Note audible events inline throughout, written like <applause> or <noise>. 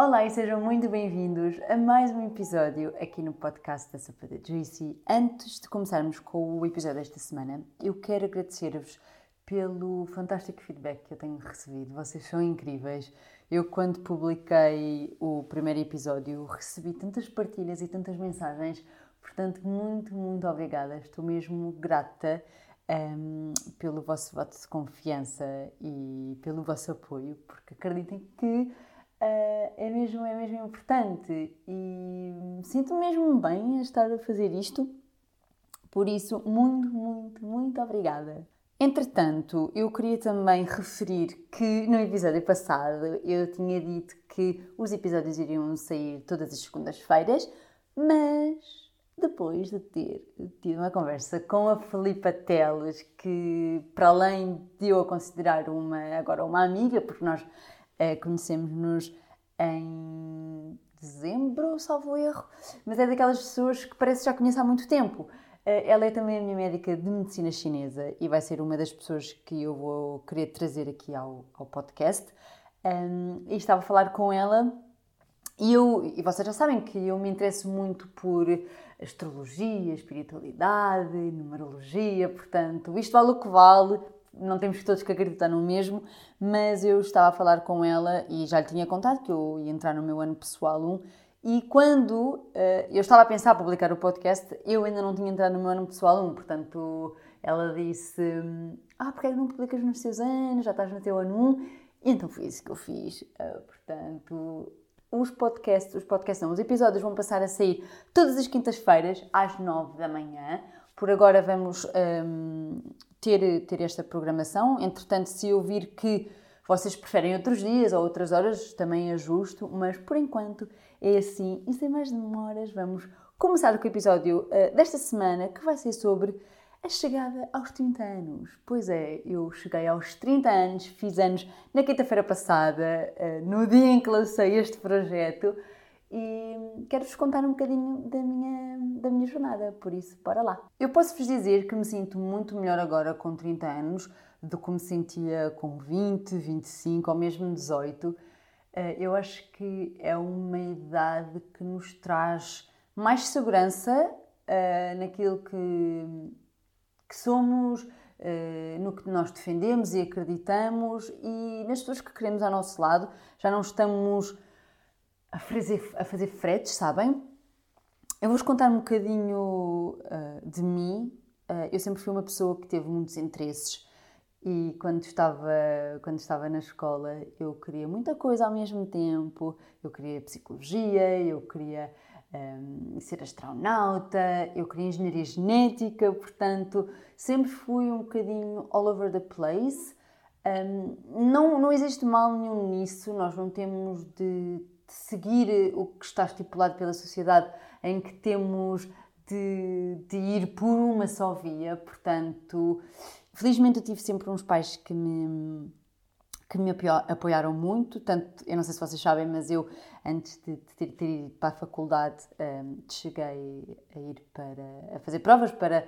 Olá e sejam muito bem-vindos a mais um episódio aqui no podcast da Sopa Juicy. Antes de começarmos com o episódio desta semana, eu quero agradecer-vos pelo fantástico feedback que eu tenho recebido. Vocês são incríveis. Eu, quando publiquei o primeiro episódio, recebi tantas partilhas e tantas mensagens. Portanto, muito, muito obrigada. Estou mesmo grata um, pelo vosso voto de confiança e pelo vosso apoio, porque acreditem que Uh, é, mesmo, é mesmo importante e sinto mesmo bem a estar a fazer isto. Por isso, muito, muito, muito obrigada. Entretanto, eu queria também referir que no episódio passado eu tinha dito que os episódios iriam sair todas as segundas-feiras, mas depois de ter tido uma conversa com a Filipa Teles, que para além de eu a considerar uma, agora uma amiga, porque nós eh, conhecemos-nos em dezembro, salvo erro, mas é daquelas pessoas que parece que já conheço há muito tempo. Eh, ela é também a minha médica de medicina chinesa e vai ser uma das pessoas que eu vou querer trazer aqui ao, ao podcast. Um, e estava a falar com ela e, eu, e vocês já sabem que eu me interesso muito por astrologia, espiritualidade, numerologia, portanto, isto vale o que vale, não temos todos que acreditar no mesmo, mas eu estava a falar com ela e já lhe tinha contado que eu ia entrar no meu ano pessoal 1 e quando uh, eu estava a pensar a publicar o podcast, eu ainda não tinha entrado no meu ano pessoal 1, portanto ela disse ah, porque é que não publicas nos teus anos, já estás no teu ano 1 e então foi isso que eu fiz, uh, portanto os podcasts, os podcasts não, os episódios vão passar a sair todas as quintas-feiras às 9 da manhã. Por agora vamos um, ter, ter esta programação. Entretanto, se eu vir que vocês preferem outros dias ou outras horas, também ajusto, mas por enquanto é assim. E sem mais demoras, vamos começar com o episódio uh, desta semana que vai ser sobre a chegada aos 30 anos. Pois é, eu cheguei aos 30 anos, fiz anos na quinta-feira passada, uh, no dia em que lancei este projeto e quero-vos contar um bocadinho da minha, da minha jornada, por isso, bora lá. Eu posso-vos dizer que me sinto muito melhor agora com 30 anos do que me sentia com 20, 25 ou mesmo 18. Eh, eu acho que é uma idade que nos traz mais segurança uh, naquilo que, que somos, uh, no que nós defendemos e acreditamos e nas pessoas que queremos ao nosso lado. Já não estamos a fazer, a fazer fretes, sabem? Eu vou-vos contar um bocadinho uh, de mim. Uh, eu sempre fui uma pessoa que teve muitos interesses e quando estava, quando estava na escola eu queria muita coisa ao mesmo tempo. Eu queria psicologia, eu queria um, ah, ser astronauta, eu queria engenharia genética, portanto sempre fui um bocadinho all over the place. Um, não, não existe mal nenhum nisso, nós não temos de de seguir eh, o que está estipulado pela sociedade, em que temos de, de, ir por uma só via. Portanto, felizmente eu tive sempre uns pais que me, que me apoiaram muito. Tanto, eu não sei se vocês sabem, mas eu, antes de, de ter, ter, ido para a faculdade, um, ehm, cheguei a ir para a fazer provas para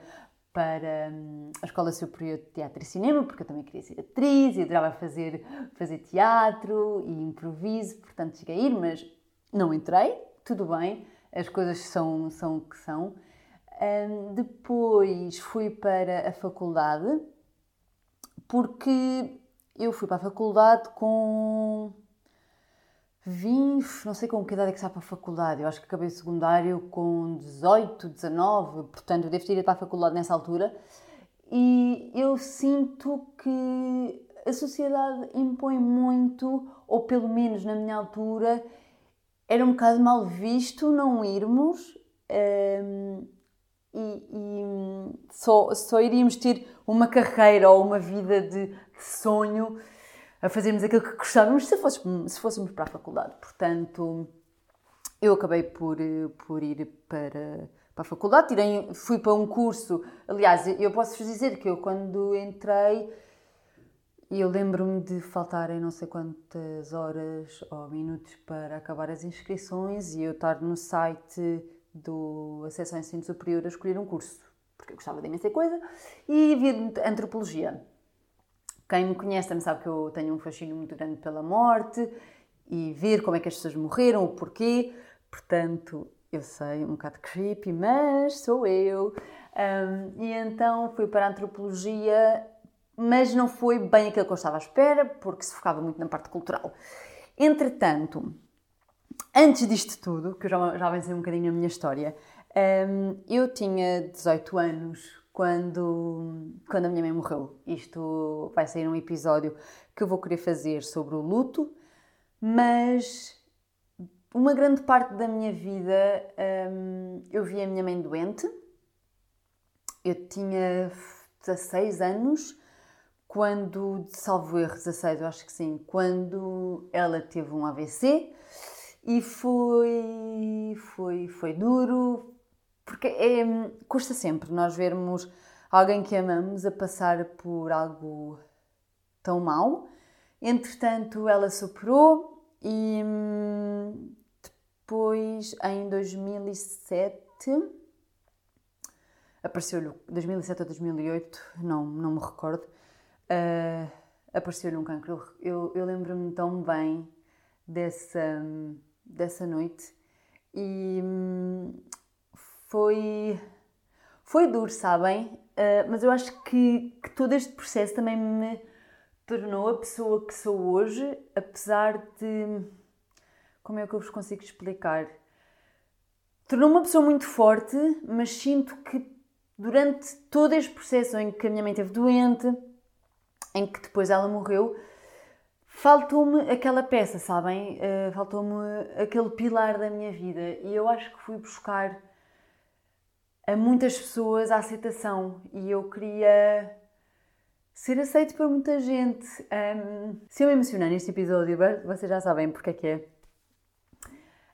para hum, a Escola Superior de Teatro e Cinema, porque eu também queria ser atriz e adorava fazer, fazer teatro e improviso, portanto cheguei a ir, mas não entrei, tudo bem, as coisas são, são o que são. Um, depois fui para a faculdade, porque eu fui para a faculdade com Vim, não sei com que idade é que está para a faculdade, eu acho que acabei o secundário com 18, 19, portanto eu devo ter ido para a faculdade nessa altura. E eu sinto que a sociedade impõe muito, ou pelo menos na minha altura, era um bocado mal visto não irmos um, e, e, só, só iríamos ter uma carreira ou uma vida de sonho a fazermos aquilo que gostávamos se fôssemos, se fôssemos para a faculdade. Portanto, eu acabei por, por ir para, para a faculdade, tirei, fui para um curso. Aliás, eu posso-vos dizer que eu, quando entrei, eu lembro-me de faltarem não sei quantas horas ou minutos para acabar as inscrições e eu estar no site do Acesso ao Ensino Superior a escolher um curso, porque eu gostava de imensa coisa, e havia antropologia. Quem me conhece também sabe que eu tenho um fascínio muito grande pela morte e ver como é que as pessoas morreram, o porquê. Portanto, eu sei, um bocado creepy, mas sou eu. Um, e então fui para a antropologia, mas não foi bem aquilo que eu estava à espera, porque se focava muito na parte cultural. Entretanto, antes disto tudo, que eu já, já avancei um bocadinho a minha história, um, eu tinha 18 anos quando, quando a minha mãe morreu. Isto vai sair um episódio que eu vou querer fazer sobre o luto, mas uma grande parte da minha vida um, eu vi a minha mãe doente. Eu tinha 16 anos quando, salvo erro, 16, eu acho que sim, quando ela teve um AVC e foi, foi, foi duro, porque é, custa sempre nós vermos alguém que amamos a passar por algo tão mau. Entretanto, ela superou e hum, depois, em 2007, apareceu-lhe, 2007 ou 2008, não, não me recordo, uh, apareceu-lhe um cancro. Eu, eu lembro-me tão bem dessa, dessa noite e hum, foi, foi duro, sabem? Uh, mas eu acho que, que todo este processo também me tornou a pessoa que sou hoje, apesar de. Como é que eu vos consigo explicar? Tornou-me uma pessoa muito forte, mas sinto que durante todo este processo em que a minha mãe esteve doente, em que depois ela morreu, faltou-me aquela peça, sabem? Uh, faltou-me aquele pilar da minha vida. E eu acho que fui buscar a muitas pessoas a aceitação e eu queria ser aceito por muita gente. Um, se eu me emocionar neste episódio, vocês já sabem porque é que é.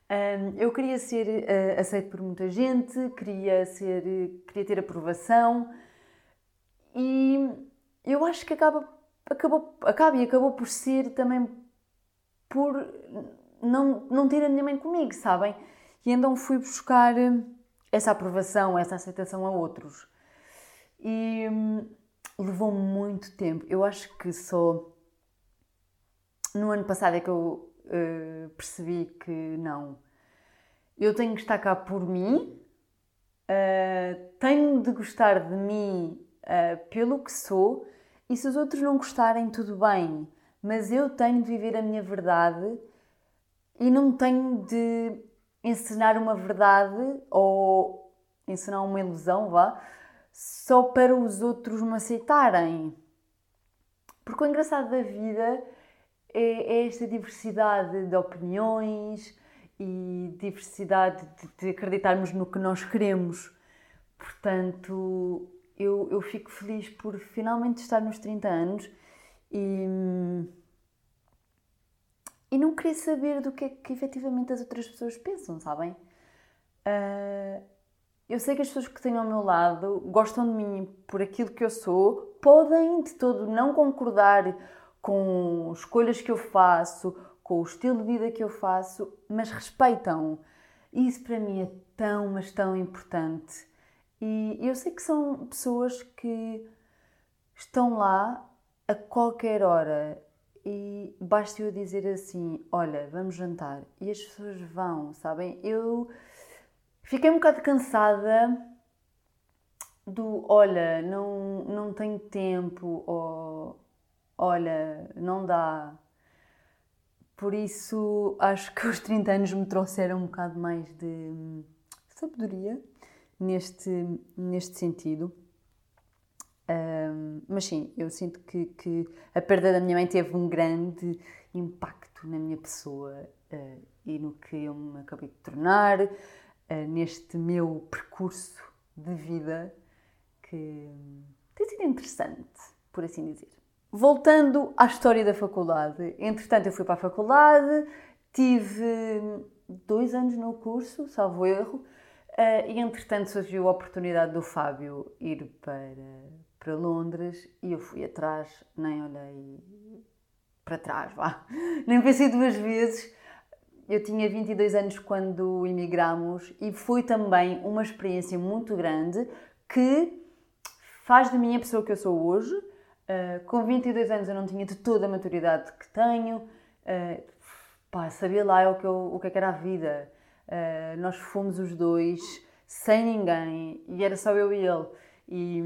Um, eu queria ser uh, aceito por muita gente, queria, ser, queria ter aprovação e eu acho que acaba, acabou, acaba e acabou por ser também por não, não ter a minha mãe comigo, sabem? E então fui buscar essa aprovação, essa aceitação a outros. E hum, levou muito tempo. Eu acho que só no ano passado é que eu uh, percebi que não. Eu tenho que estar cá por mim, uh, tenho de gostar de mim uh, pelo que sou, e se os outros não gostarem, tudo bem, mas eu tenho de viver a minha verdade e não tenho de ensinar uma verdade ou ensinar uma ilusão, vá, só para os outros me aceitarem. Porque o engraçado da vida é, é esta diversidade de opiniões e diversidade de, de, acreditarmos no que nós queremos. Portanto, eu, eu fico feliz por finalmente estar nos 30 anos e e não querer saber do que é que efetivamente as outras pessoas pensam, sabem? Uh, eu sei que as pessoas que tenho ao meu lado gostam de mim por aquilo que eu sou, podem de todo não concordar com escolhas que eu faço, com o estilo de vida que eu faço, mas respeitam. Isso para mim é tão, mas tão importante. E eu sei que são pessoas que estão lá a qualquer hora e basta eu dizer assim: Olha, vamos jantar. E as pessoas vão, sabem? Eu fiquei um bocado cansada do olha, não, não tenho tempo, ou olha, não dá. Por isso acho que os 30 anos me trouxeram um bocado mais de sabedoria neste, neste sentido. Um, mas sim, eu sinto que, que, a perda da minha mãe teve um grande impacto na minha pessoa uh, e no que eu me acabei de tornar, uh, neste meu percurso de vida que tem sido interessante, por assim dizer. Voltando à história da faculdade, entretanto eu fui para a faculdade, tive dois anos no curso, salvo erro, uh, e entretanto surgiu a oportunidade do Fábio ir para para Londres e eu fui atrás, nem olhei para trás, vá. <laughs> Nem pensei duas vezes. Eu tinha 22 anos quando emigramos e foi também uma experiência muito grande que faz de mim a pessoa que eu sou hoje. Uh, com 22 anos eu não tinha de toda a maturidade que tenho. Uh, pá, sabia lá o que, eu, o que, é era a vida. Uh, nós fomos os dois, sem ninguém, e era só eu e ele. E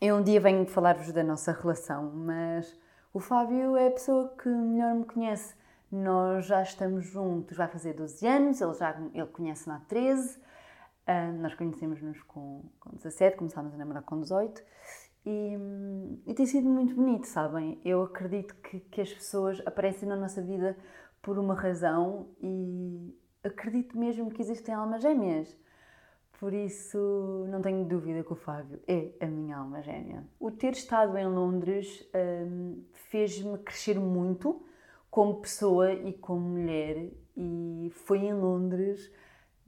eu um dia venho falar-vos da nossa relação, mas o Fábio é a pessoa que melhor me conhece. Nós já estamos juntos, vai fazer 12 anos, ele já ele conhece-me há 13, uh, nós conhecemos-nos com, com 17, começámos a namorar com 18 e, e, tem sido muito bonito, sabem? Eu acredito que, que as pessoas aparecem na nossa vida por uma razão e acredito mesmo que existem almas gêmeas. Por isso, não tenho dúvida que o Fábio é a minha alma gêmea. O ter estado em Londres hum, fez-me crescer muito como pessoa e como mulher, e foi em Londres,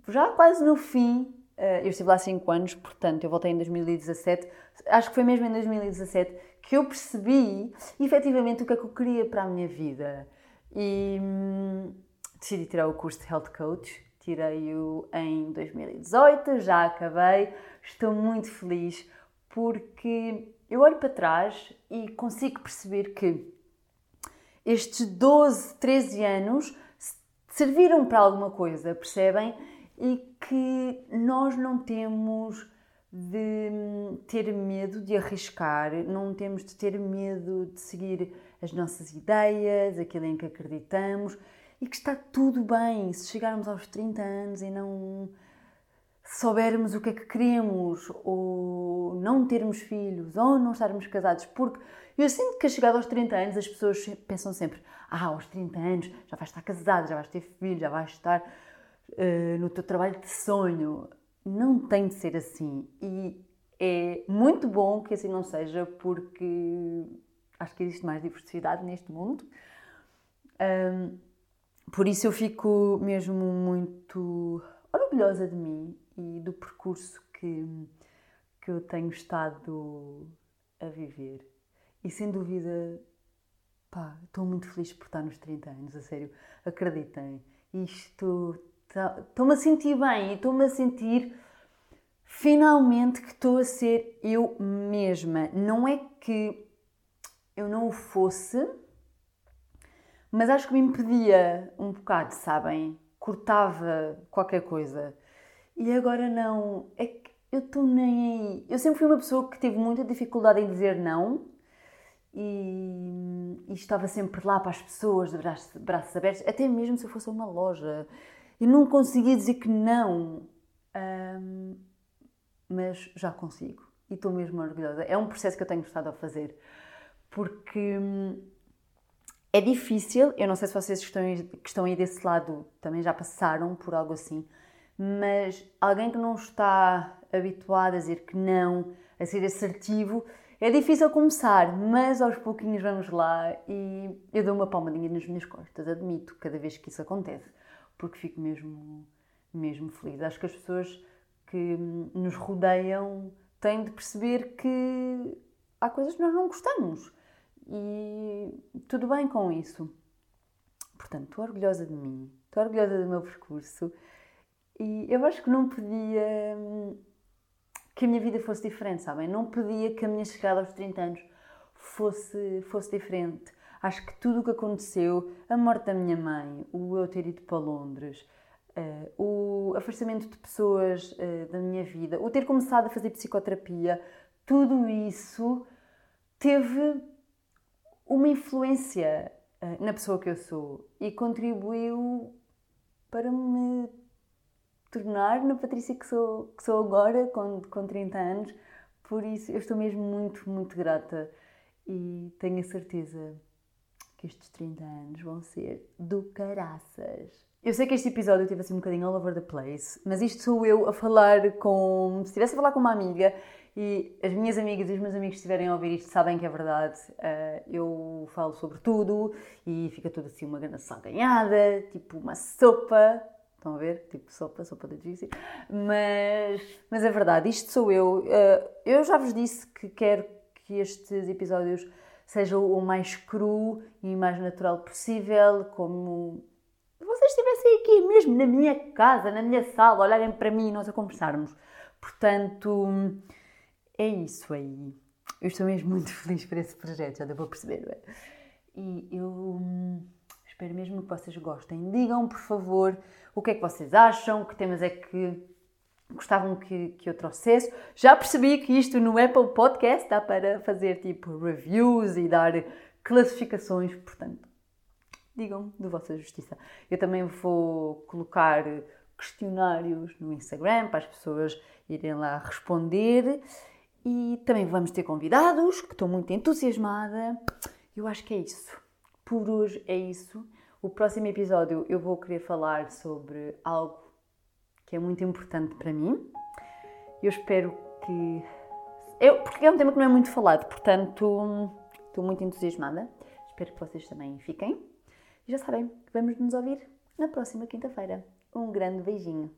já quase no fim, eh, eu estive lá 5 anos, portanto, eu voltei em 2017. Acho que foi mesmo em 2017 que eu percebi efetivamente o que é que eu queria para a minha vida. E hum, decidi tirar o curso de Health Coach. Tirei-o em 2018, já acabei. Estou muito feliz porque eu olho para trás e consigo perceber que estes 12, 13 anos serviram para alguma coisa, percebem? e que nós não temos de ter medo de arriscar, não temos de ter medo de seguir as nossas ideias, aquilo em que acreditamos e que está tudo bem se chegarmos aos 30 anos e não soubermos o que é que queremos ou não termos filhos ou não estarmos casados, porque eu sinto que a chegada aos 30 anos as pessoas pensam sempre ah, aos 30 anos já vais estar casado, já vais ter filhos, já vais estar uh, no teu trabalho de sonho. Não tem de ser assim. E é muito bom que assim não seja, porque acho que existe mais diversidade neste mundo. Um, por isso eu fico mesmo muito orgulhosa de mim e do percurso que, que eu tenho estado a viver. E sem dúvida, pá, estou muito feliz por estar nos 30 anos, a sério. Acreditem, isto Estou-me a sentir bem e estou-me a sentir finalmente que estou a ser eu mesma. Não é que eu não o fosse, mas acho que me impedia um bocado, sabem? Cortava qualquer coisa. E agora não. É que eu estou nem aí. Eu sempre fui uma pessoa que teve muita dificuldade em dizer não e, e estava sempre lá para as pessoas, de braços, braços abertos, até mesmo se eu fosse uma loja e não conseguia dizer que não, um, mas já consigo e estou mesmo orgulhosa. É um processo que eu tenho estado a fazer porque hum, é difícil. Eu não sei se vocês que estão, que estão aí desse lado também já passaram por algo assim, mas alguém que não está habituado a dizer que não, a ser assertivo, é difícil começar, mas aos pouquinhos vamos lá e eu dou uma palmadinha nas minhas costas, admito, cada vez que isso acontece porque fico mesmo, mesmo feliz. Acho que as pessoas que nos rodeiam têm de perceber que há coisas que nós não gostamos e tudo bem com isso. Portanto, estou orgulhosa de mim, estou orgulhosa do meu percurso e eu acho que não podia que a minha vida fosse diferente, sabem? Não podia que a minha chegada aos 30 anos fosse, fosse diferente. Acho que tudo o que aconteceu, a morte da minha mãe, o eu ter ido para Londres, uh, o afastamento de pessoas uh, da minha vida, o ter começado a fazer psicoterapia, tudo isso teve uma influência uh, na pessoa que eu sou e contribuiu para me tornar na Patrícia que sou, que sou agora, com, com 30 anos. Por isso, eu estou mesmo muito, muito grata e tenho a certeza que estes 30 anos vão ser do caraças. Eu sei que este episódio teve assim um bocadinho all over the place, mas isto sou eu a falar com. Se estivesse a falar com uma amiga e as minhas amigas e os meus amigos estiverem a ouvir isto sabem que é verdade. Uh, eu falo sobre tudo e fica tudo assim uma grande salganhada, tipo uma sopa. Estão a ver? Tipo sopa, sopa da Juicy. Mas, mas é verdade, isto sou eu. Uh, eu já vos disse que quero que estes episódios seja o mais cru e mais natural possível, como vocês estivessem aqui mesmo na minha casa, na minha sala, olharem para mim e nós a conversarmos. Portanto, é isso aí. Eu estou mesmo muito feliz por esse projeto, já deu para perceber, não é? E eu Espero mesmo que vocês gostem. Digam, por favor, o que é que vocês acham, que temas é que gostavam que, que eu trouxesse. Já percebi que isto no Apple Podcast dá para fazer tipo reviews e dar classificações, portanto, digam de vossa justiça. Eu também vou colocar questionários no Instagram para as pessoas irem lá responder e também vamos ter convidados, que estou muito entusiasmada. Eu acho que é isso. Por hoje é isso. O próximo episódio eu vou querer falar sobre algo que é muito importante para mim. Eu espero que. Eu, porque é um tema que não é muito falado, portanto estou muito entusiasmada. Espero que vocês também fiquem. E já sabem, vamos nos ouvir na próxima quinta-feira. Um grande beijinho.